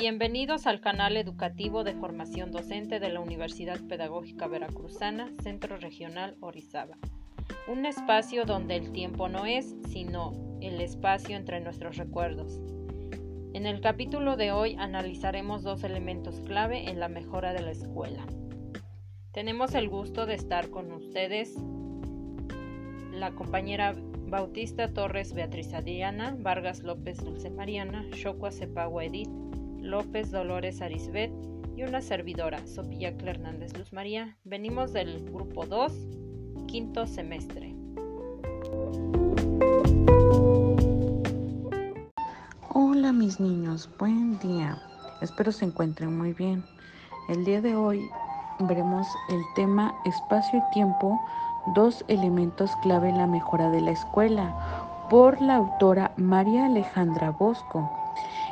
Bienvenidos al canal educativo de formación docente de la Universidad Pedagógica Veracruzana, Centro Regional Orizaba. Un espacio donde el tiempo no es, sino el espacio entre nuestros recuerdos. En el capítulo de hoy analizaremos dos elementos clave en la mejora de la escuela. Tenemos el gusto de estar con ustedes la compañera Bautista Torres Beatriz Adriana, Vargas López Dulce Mariana, Shokwa Cepagua Edith, López Dolores Arisbet y una servidora, Sofía Hernández Luz María. Venimos del grupo 2, quinto semestre. Hola mis niños, buen día. Espero se encuentren muy bien. El día de hoy veremos el tema espacio y tiempo dos elementos clave en la mejora de la escuela, por la autora María Alejandra Bosco.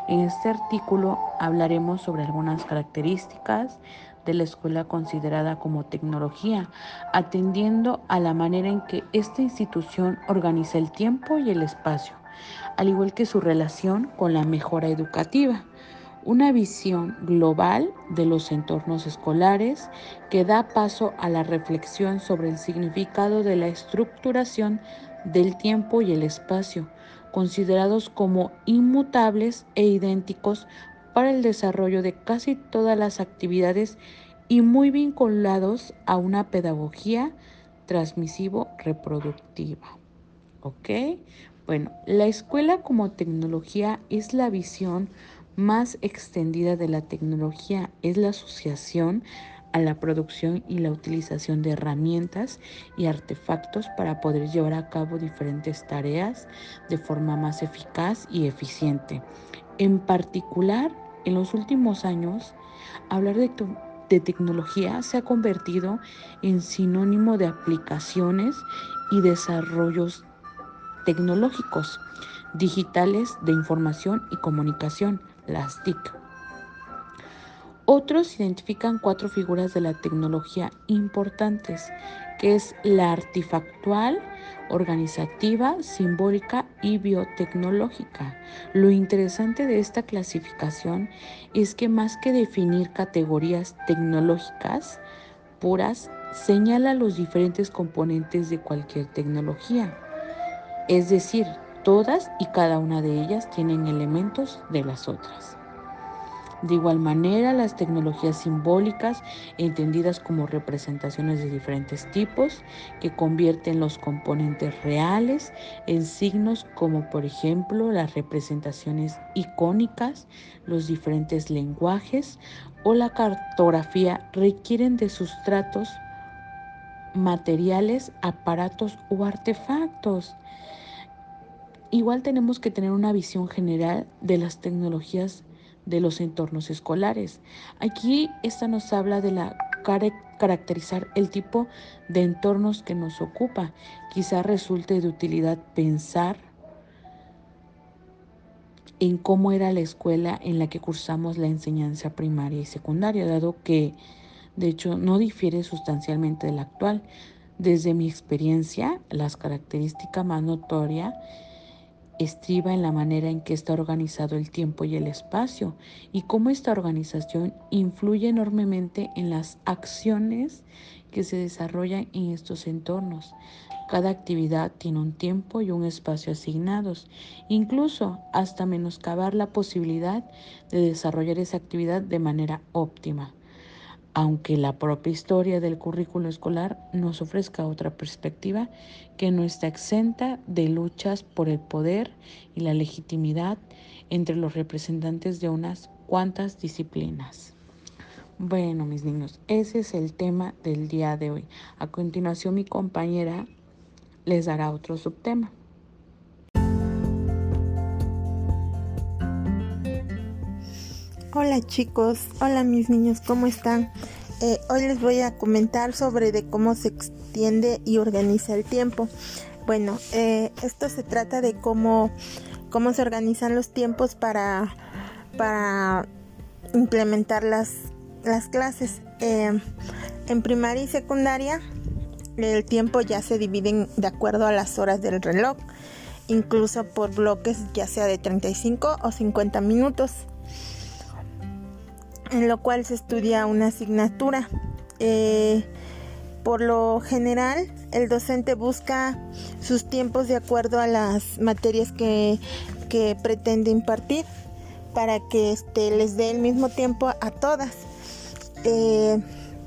En este artículo hablaremos sobre algunas características de la escuela considerada como tecnología, atendiendo a la manera en que esta institución organiza el tiempo y el espacio, al igual que su relación con la mejora educativa una visión global de los entornos escolares que da paso a la reflexión sobre el significado de la estructuración del tiempo y el espacio, considerados como inmutables e idénticos para el desarrollo de casi todas las actividades y muy vinculados a una pedagogía transmisivo-reproductiva. ¿Ok? Bueno, la escuela como tecnología es la visión más extendida de la tecnología es la asociación a la producción y la utilización de herramientas y artefactos para poder llevar a cabo diferentes tareas de forma más eficaz y eficiente. En particular, en los últimos años, hablar de, tecnología se ha convertido en sinónimo de aplicaciones y desarrollos tecnológicos digitales de información y comunicación las TIC. Otros identifican cuatro figuras de la tecnología importantes, que es la artefactual, organizativa, simbólica y biotecnológica. Lo interesante de esta clasificación es que más que definir categorías tecnológicas puras, señala los diferentes componentes de cualquier tecnología. Es decir, Todas y cada una de ellas tienen elementos de las otras. De igual manera, las tecnologías simbólicas, entendidas como representaciones de diferentes tipos, que convierten los componentes reales en signos como por ejemplo las representaciones icónicas, los diferentes lenguajes o la cartografía, requieren de sustratos materiales, aparatos o artefactos. Igual tenemos que tener una visión general de las tecnologías de los entornos escolares. Aquí esta nos habla de la caracterizar el tipo de entornos que nos ocupa. Quizá resulte de utilidad pensar en cómo era la escuela en la que cursamos la enseñanza primaria y secundaria, dado que de hecho no difiere sustancialmente de la actual. Desde mi experiencia, las características más notorias estriba en la manera en que está organizado el tiempo y el espacio y cómo esta organización influye enormemente en las acciones que se desarrollan en estos entornos. Cada actividad tiene un tiempo y un espacio asignados, incluso hasta menoscabar la posibilidad de desarrollar esa actividad de manera óptima aunque la propia historia del currículo escolar nos ofrezca otra perspectiva que no está exenta de luchas por el poder y la legitimidad entre los representantes de unas cuantas disciplinas. Bueno, mis niños, ese es el tema del día de hoy. A continuación, mi compañera les dará otro subtema. Hola chicos, hola mis niños, ¿cómo están? Eh, hoy les voy a comentar sobre de cómo se extiende y organiza el tiempo. Bueno, eh, esto se trata de cómo, cómo se organizan los tiempos para, para implementar las, las clases. Eh, en primaria y secundaria el tiempo ya se divide de acuerdo a las horas del reloj, incluso por bloques ya sea de 35 o 50 minutos. En lo cual se estudia una asignatura. Eh, por lo general, el docente busca sus tiempos de acuerdo a las materias que, pretende impartir para que este, les dé el mismo tiempo a todas. Eh,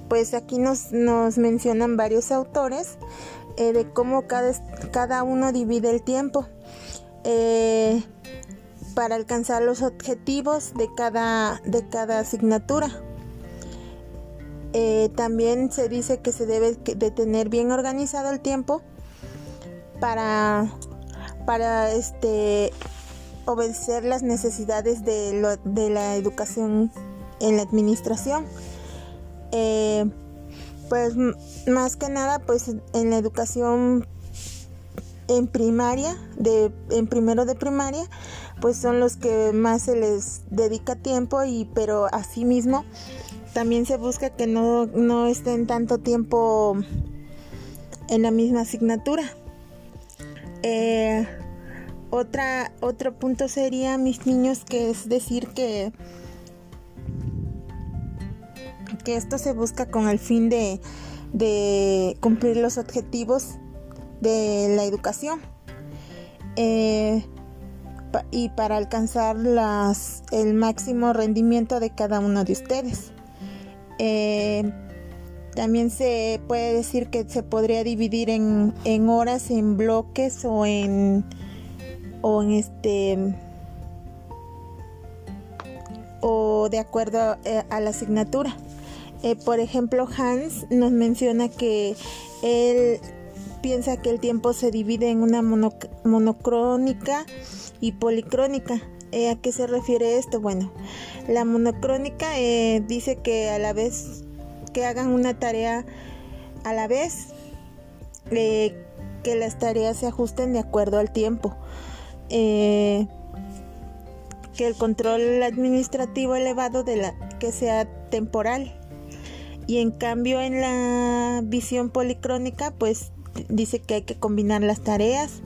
pues aquí nos, mencionan varios autores eh, de cómo cada, cada, uno divide el tiempo para alcanzar los objetivos de cada, de cada asignatura. Eh, también se dice que se debe de tener bien organizado el tiempo para, para este, obedecer las necesidades de, de la educación en la administración. Eh, pues más que nada, pues en la educación en primaria, de, en primero de primaria, pues son los que más se les dedica tiempo y pero asimismo también se busca que no, no estén tanto tiempo en la misma asignatura. Eh, otra, otro punto sería mis niños que es decir que que esto se busca con el fin de, de cumplir los objetivos de la educación eh, y para alcanzar las, el máximo rendimiento de cada uno de ustedes. Eh, también se puede decir que se podría dividir en, en horas, en bloques o en, o en este o de acuerdo eh, a la asignatura. por ejemplo, Hans nos menciona que él piensa que el tiempo se divide en una monocrónica y policrónica. Eh, ¿A qué se refiere esto? Bueno, la monocrónica eh, dice que a la vez que hagan una tarea a la vez, eh, que las tareas se ajusten de acuerdo al tiempo. que el control administrativo elevado de la que sea temporal y en cambio en la visión policrónica pues dice que hay que combinar las tareas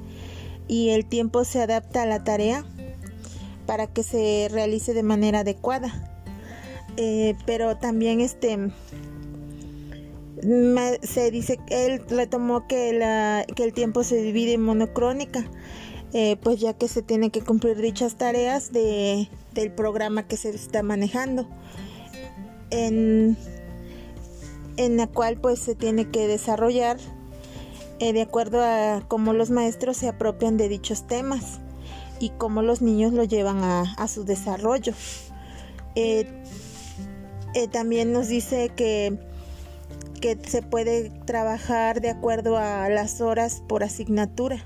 y el tiempo se adapta a la tarea para que se realice de manera adecuada. Eh, pero también este se dice que él retomó que, la, que el tiempo se divide en monocrónica, eh, pues ya que se tiene que cumplir dichas tareas de, del programa que se está manejando, en, en la cual pues se tiene que desarrollar eh, de acuerdo a cómo los maestros se apropian de dichos temas y cómo los niños lo llevan a, su desarrollo. Eh, eh, también nos dice que, que se puede trabajar de acuerdo a las horas por asignatura,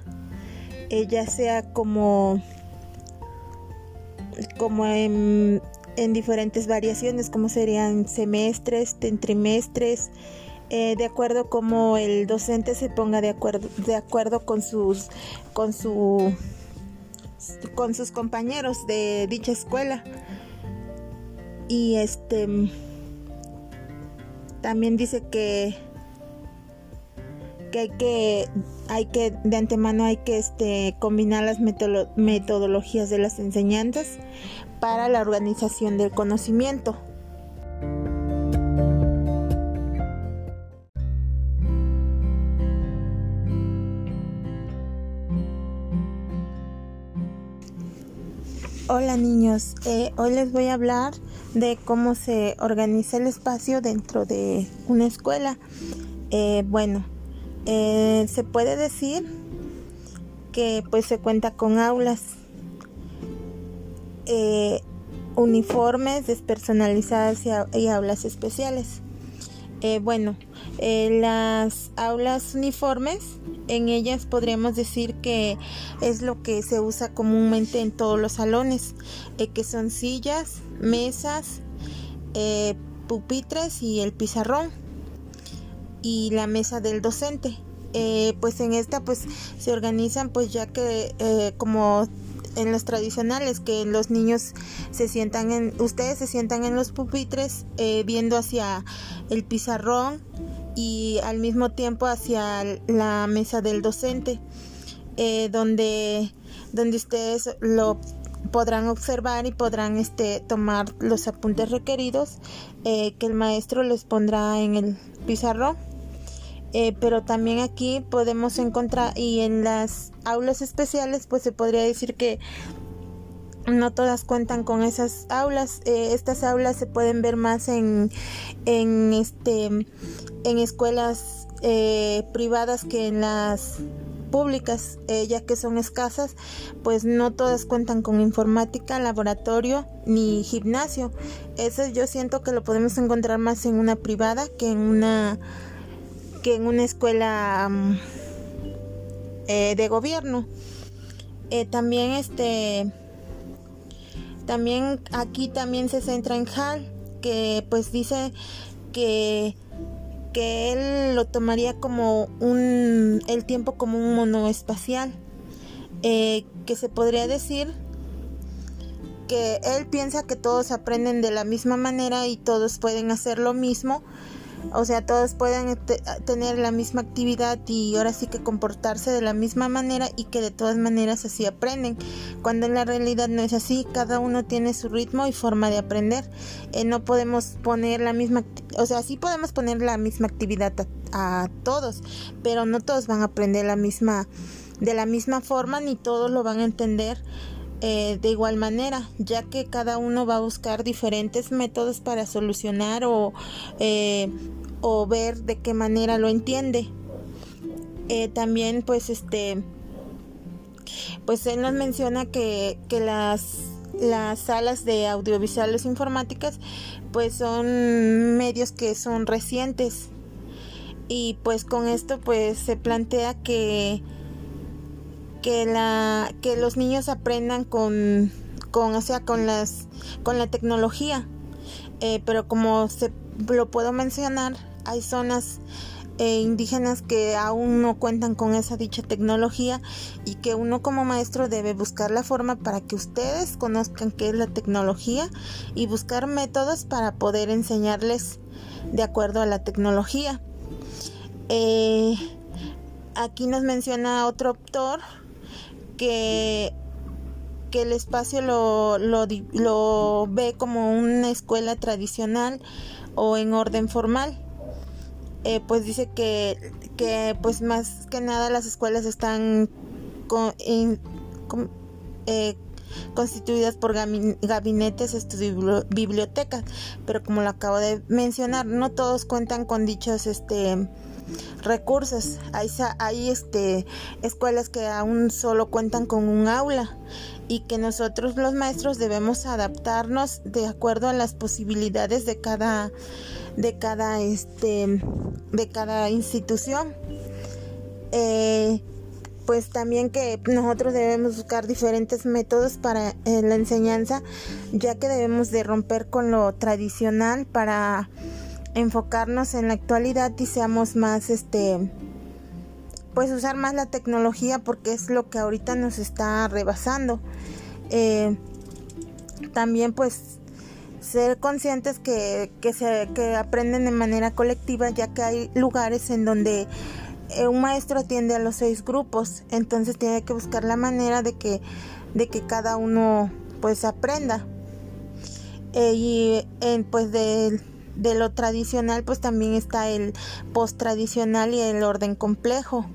ya sea como, como en, en diferentes variaciones, como serían semestres, trimestres, eh, de acuerdo como el docente se ponga de acuerdo, de acuerdo con sus, con su, con sus compañeros de dicha escuela. Y este también dice que que hay que hay que de antemano hay que este combinar las metodologías de las enseñanzas para la organización del conocimiento. Hola niños, eh, hoy les voy a hablar de cómo se organiza el espacio dentro de una escuela. Eh, bueno, eh, se puede decir que pues se cuenta con aulas, uniformes despersonalizadas y aulas especiales. Eh, bueno, eh, las aulas uniformes, en ellas podríamos decir que es lo que se usa comúnmente en todos los salones, eh, que son sillas, mesas, pupitres y el pizarrón y la mesa del docente. pues en esta pues se organizan pues ya que como en los tradicionales, que los niños se sientan en, ustedes se sientan en los pupitres eh, viendo hacia el pizarrón y al mismo tiempo hacia la mesa del docente, eh, donde, donde ustedes lo podrán observar y podrán este, tomar los apuntes requeridos eh, que el maestro les pondrá en el pizarrón. Eh, pero también aquí podemos encontrar y en las aulas especiales pues se podría decir que no todas cuentan con esas aulas eh, estas aulas se pueden ver más en en este en escuelas privadas que en las públicas, eh, ya que son escasas, pues no todas cuentan con informática, laboratorio ni gimnasio. Eso yo siento que lo podemos encontrar más en una privada que en una que en una escuela eh, de gobierno. Eh, también este también aquí también se centra en HAL que pues dice que que él lo tomaría como un el tiempo como un monoespacial eh, que se podría decir que él piensa que todos aprenden de la misma manera y todos pueden hacer lo mismo o sea, todos pueden tener la misma actividad y ahora sí que comportarse de la misma manera y que de todas maneras así aprenden. Cuando en la realidad no es así, cada uno tiene su ritmo y forma de aprender. Eh, no podemos poner la misma, o sea, sí podemos poner la misma actividad a, a todos, pero no todos van a aprender la misma, de la misma forma ni todos lo van a entender eh, de igual manera, ya que cada uno va a buscar diferentes métodos para solucionar o, eh, o ver de qué manera lo entiende. Eh, también pues este pues él nos menciona que, que las las salas de audiovisuales informáticas pues son medios que son recientes y pues con esto pues se plantea que que la que los niños aprendan con con o sea con las con la tecnología eh, pero como se lo puedo mencionar hay zonas eh, indígenas que aún no cuentan con esa dicha tecnología y que uno como maestro debe buscar la forma para que ustedes conozcan qué es la tecnología y buscar métodos para poder enseñarles de acuerdo a la tecnología. Eh, aquí nos menciona otro autor que, que el espacio lo, lo, ve como una escuela tradicional o en orden formal. Eh, pues dice que, que, pues más que nada las escuelas están eh, constituidas por gabinetes, estudios, bibliotecas, pero como lo acabo de mencionar, no todos cuentan con dichos este recursos. Hay, hay este, escuelas que aún solo cuentan con un aula y que nosotros los maestros debemos adaptarnos de acuerdo a las posibilidades de cada de cada este de cada institución eh, pues también que nosotros debemos buscar diferentes métodos para eh, la enseñanza ya que debemos de romper con lo tradicional para enfocarnos en la actualidad y seamos más este pues usar más la tecnología porque es lo que ahorita nos está rebasando. Eh, también pues ser conscientes que, se, que aprenden de manera colectiva ya que hay lugares en donde un maestro atiende a los seis grupos entonces tiene que buscar la manera de que de que cada uno pues aprenda. Eh, y pues de de lo tradicional pues también está el post tradicional y el orden complejo.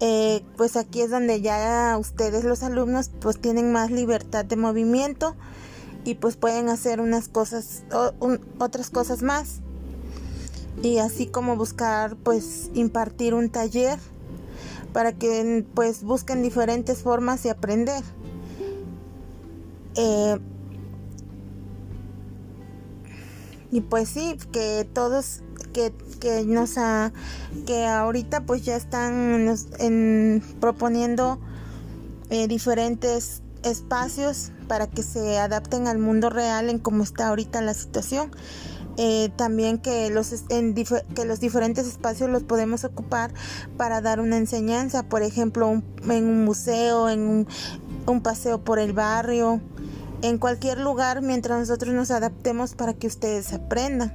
Eh, pues aquí es donde ya ustedes los alumnos pues tienen más libertad de movimiento y pues pueden hacer unas cosas otras cosas más y así como buscar pues impartir un taller para que pues busquen diferentes formas de aprender. Eh, y pues sí que todos que, que nos ha, que ahorita pues ya están en, proponiendo eh, diferentes espacios para que se adapten al mundo real en cómo está ahorita la situación eh, también que los en que los diferentes espacios los podemos ocupar para dar una enseñanza por ejemplo en un museo en un, un paseo por el barrio en cualquier lugar mientras nosotros nos adaptemos para que ustedes aprendan.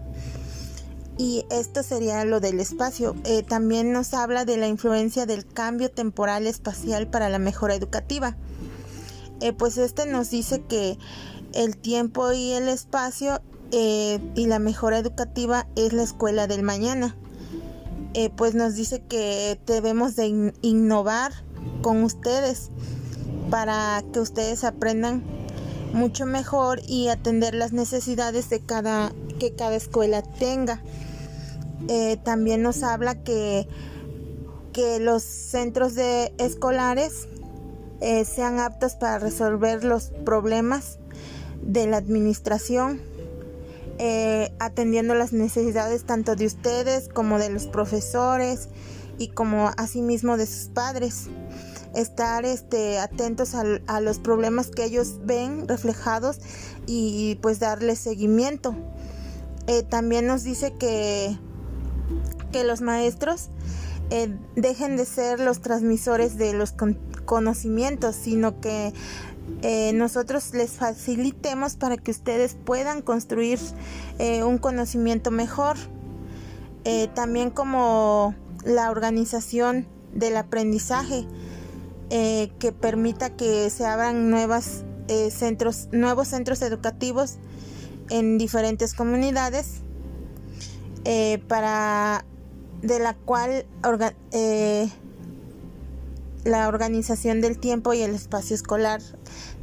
Y esto sería lo del espacio. Eh, también nos habla de la influencia del cambio temporal espacial para la mejora educativa. eh, pues este nos dice que el tiempo y el espacio eh, y la mejora educativa es la escuela del mañana. Eh, pues nos dice que debemos de innovar con ustedes para que ustedes aprendan mucho mejor y atender las necesidades de cada que cada escuela tenga. también nos habla que, que los centros de escolares eh, sean aptos para resolver los problemas de la administración, eh, atendiendo las necesidades tanto de ustedes como de los profesores y como asimismo de sus padres. Estar este, atentos a, los problemas que ellos ven reflejados y pues darles seguimiento. Eh, también nos dice que, que los maestros dejen de ser los transmisores de los conocimientos, sino que eh, nosotros les facilitemos para que ustedes puedan construir eh, un conocimiento mejor. Eh, también como la organización del aprendizaje que permita que se abran nuevas, centros, nuevos centros educativos en diferentes comunidades para de la cual la organización del tiempo y el espacio escolar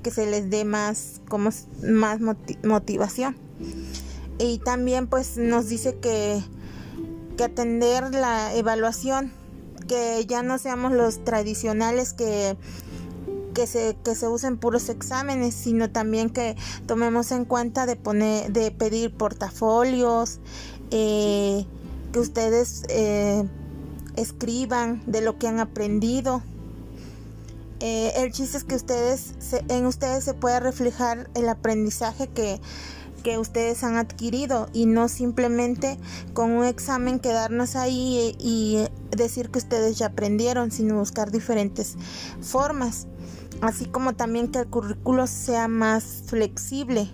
que se les dé más como más motivación. Y también pues nos dice que que atender la evaluación que ya no seamos los tradicionales que que se, que se usen puros exámenes, sino también que tomemos en cuenta de poner, de pedir portafolios, eh, que ustedes eh, escriban de lo que han aprendido eh, el chiste es que ustedes en ustedes se pueda reflejar el aprendizaje que, que ustedes han adquirido y no simplemente con un examen quedarnos ahí y, decir que ustedes ya aprendieron, sino buscar diferentes formas. Así como también que el currículo sea más flexible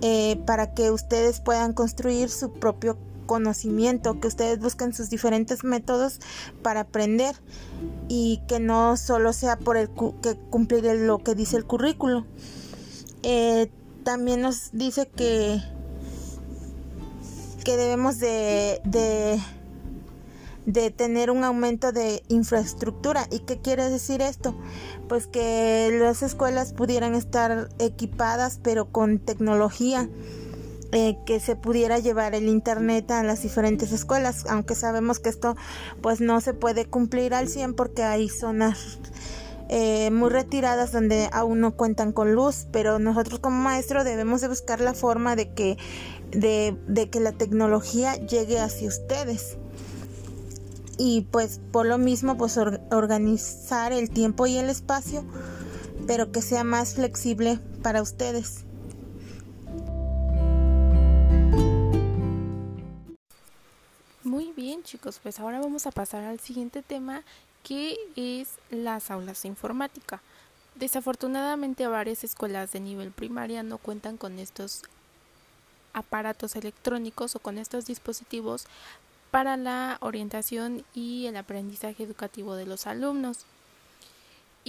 eh, para que ustedes puedan construir su propio conocimiento, que ustedes busquen sus diferentes métodos para aprender y que no solo sea por el que cumplir lo que dice el currículo. Eh, también nos dice que, que debemos de, de, de tener un aumento de infraestructura. ¿Y qué quiere decir esto? Pues que las escuelas pudieran estar equipadas pero con tecnología eh, que se pudiera llevar el internet a las diferentes escuelas, aunque sabemos que esto pues no se puede cumplir al 100 porque hay zonas eh, muy retiradas donde aún no cuentan con luz, pero nosotros como maestro debemos de buscar la forma de que, de, que la tecnología llegue hacia ustedes y pues por lo mismo pues organizar el tiempo y el espacio pero que sea más flexible para ustedes. Muy bien chicos, pues ahora vamos a pasar al siguiente tema que es las aulas de informática. Desafortunadamente varias escuelas de nivel primaria no cuentan con estos aparatos electrónicos o con estos dispositivos para la orientación y el aprendizaje educativo de los alumnos.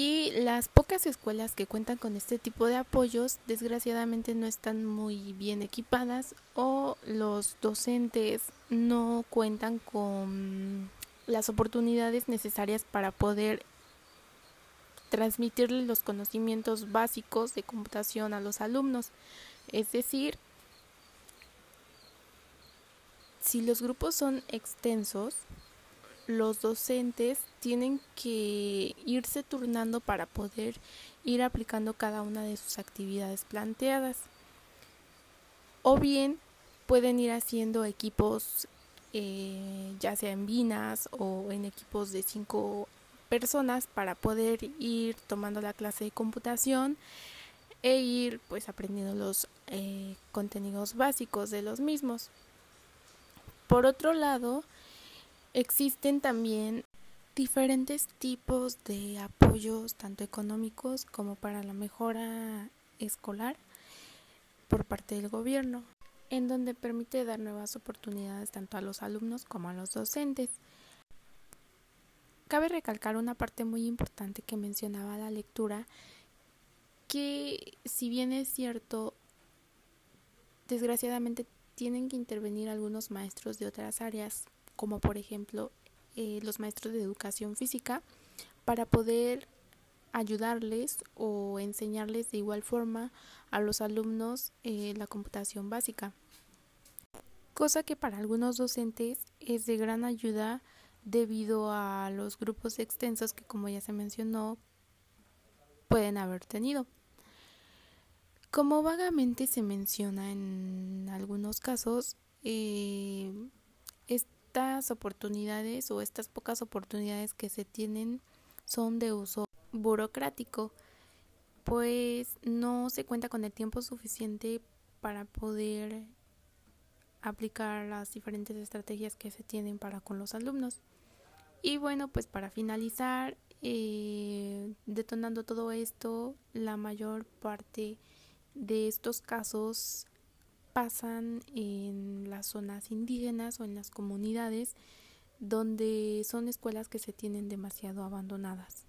Y las pocas escuelas que cuentan con este tipo de apoyos desgraciadamente no están muy bien equipadas o los docentes no cuentan con las oportunidades necesarias para poder transmitirle los conocimientos básicos de computación a los alumnos. Es decir, si los grupos son extensos, los docentes tienen que irse turnando para poder ir aplicando cada una de sus actividades planteadas. O bien pueden ir haciendo equipos eh, ya sea en vinas o en equipos de cinco personas para poder ir tomando la clase de computación e ir pues aprendiendo los eh, contenidos básicos de los mismos. Por otro lado, Existen también diferentes tipos de apoyos, tanto económicos como para la mejora escolar por parte del gobierno, en donde permite dar nuevas oportunidades tanto a los alumnos como a los docentes. Cabe recalcar una parte muy importante que mencionaba la lectura, que si bien es cierto, desgraciadamente tienen que intervenir algunos maestros de otras áreas, como por ejemplo eh, los maestros de educación física, para poder ayudarles o enseñarles de igual forma a los alumnos eh, la computación básica. Cosa que para algunos docentes es de gran ayuda debido a los grupos extensos que como ya se mencionó pueden haber tenido. Como vagamente se menciona en algunos casos, eh, estas oportunidades o estas pocas oportunidades que se tienen son de uso burocrático, pues no se cuenta con el tiempo suficiente para poder aplicar las diferentes estrategias que se tienen para con los alumnos. Y bueno, pues para finalizar, eh, detonando todo esto, la mayor parte de estos casos pasan en las zonas indígenas o en las comunidades donde son escuelas que se tienen demasiado abandonadas.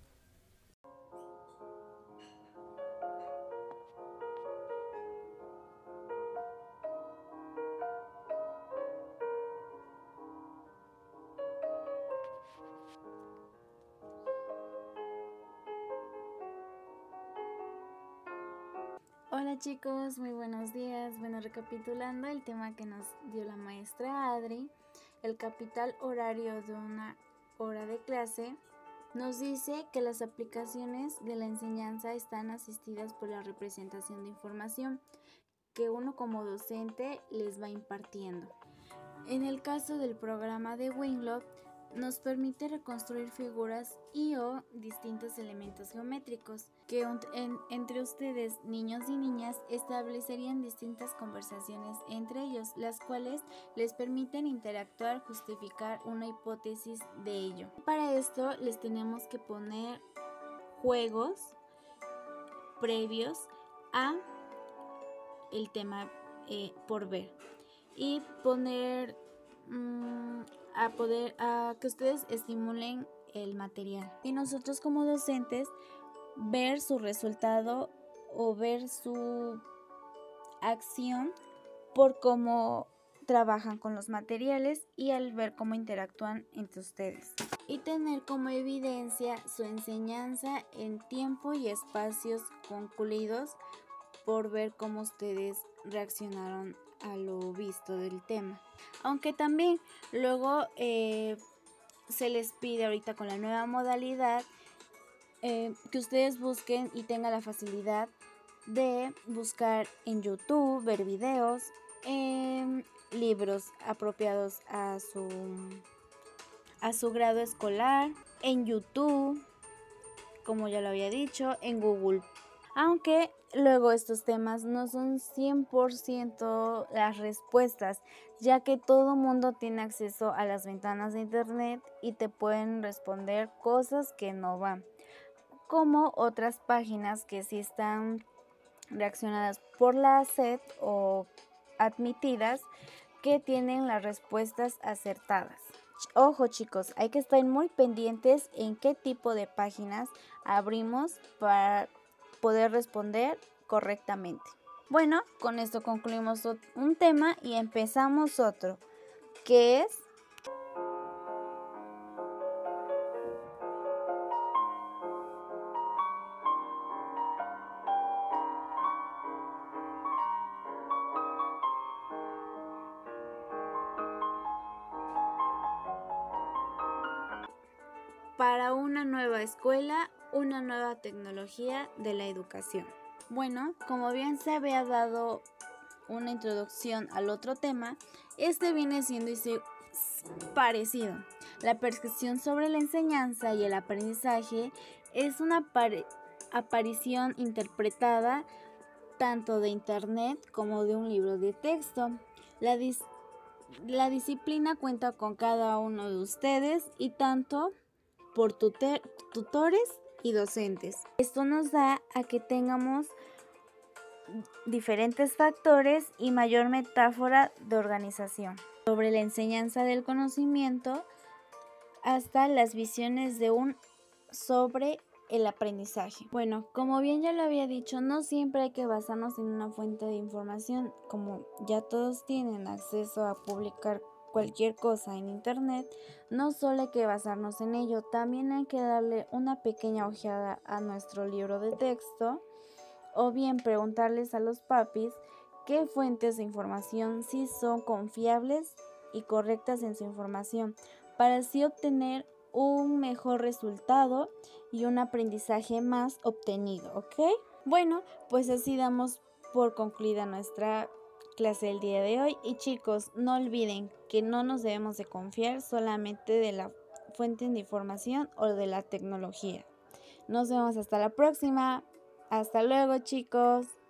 Chicos, muy buenos días. Bueno, recapitulando el tema que nos dio la maestra Adri, el capital horario de una hora de clase, nos dice que las aplicaciones de la enseñanza están asistidas por la representación de información que uno como docente les va impartiendo. En el caso del programa de Winglot, nos permite reconstruir figuras y o distintos elementos geométricos que entre ustedes, niños y niñas, establecerían distintas conversaciones entre ellos, las cuales les permiten interactuar, justificar una hipótesis de ello. Para esto les tenemos que poner juegos previos a el tema eh, por ver y poner mm, a poder a que ustedes estimulen el material y nosotros como docentes ver su resultado o ver su acción por cómo trabajan con los materiales y al ver cómo interactúan entre ustedes. Y tener como evidencia su enseñanza en tiempo y espacios concluidos por ver cómo ustedes reaccionaron a lo visto del tema. Aunque también luego eh, se les pide ahorita con la nueva modalidad eh, que ustedes busquen y tengan la facilidad de buscar en YouTube, ver videos, en libros apropiados a su, a su grado escolar, en YouTube, como ya lo había dicho, en Google. Aunque Luego estos temas no son 100% las respuestas, ya que todo mundo tiene acceso a las ventanas de internet y te pueden responder cosas que no van, como otras páginas que sí están reaccionadas por la SED o admitidas que tienen las respuestas acertadas. Ojo chicos, hay que estar muy pendientes en qué tipo de páginas abrimos para poder responder correctamente. Bueno, con esto concluimos un tema y empezamos otro, que es para una nueva escuela una nueva tecnología de la educación. Bueno, como bien se había dado una introducción al otro tema, este viene siendo parecido. La percepción sobre la enseñanza y el aprendizaje es una aparición interpretada tanto de internet como de un libro de texto. La, la disciplina cuenta con cada uno de ustedes y tanto por tutores y docentes. Esto nos da a que tengamos diferentes factores y mayor metáfora de organización. Sobre la enseñanza del conocimiento hasta las visiones de un sobre el aprendizaje. Bueno, como bien ya lo había dicho, no siempre hay que basarnos en una fuente de información, como ya todos tienen acceso a publicar cualquier cosa en internet, no solo hay que basarnos en ello, también hay que darle una pequeña ojeada a nuestro libro de texto o bien preguntarles a los papis qué fuentes de información sí son confiables y correctas en su información para así obtener un mejor resultado y un aprendizaje más obtenido, ¿ok? Bueno, pues así damos por concluida nuestra clase del día de hoy y chicos, no olviden que no nos debemos de confiar solamente de la fuente de información o de la tecnología. Nos vemos hasta la próxima. Hasta luego chicos.